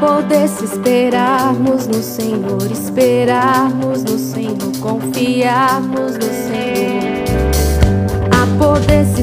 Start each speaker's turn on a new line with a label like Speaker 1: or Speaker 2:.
Speaker 1: poder se esperarmos no Senhor, esperarmos no Senhor, confiarmos no Senhor. A poder se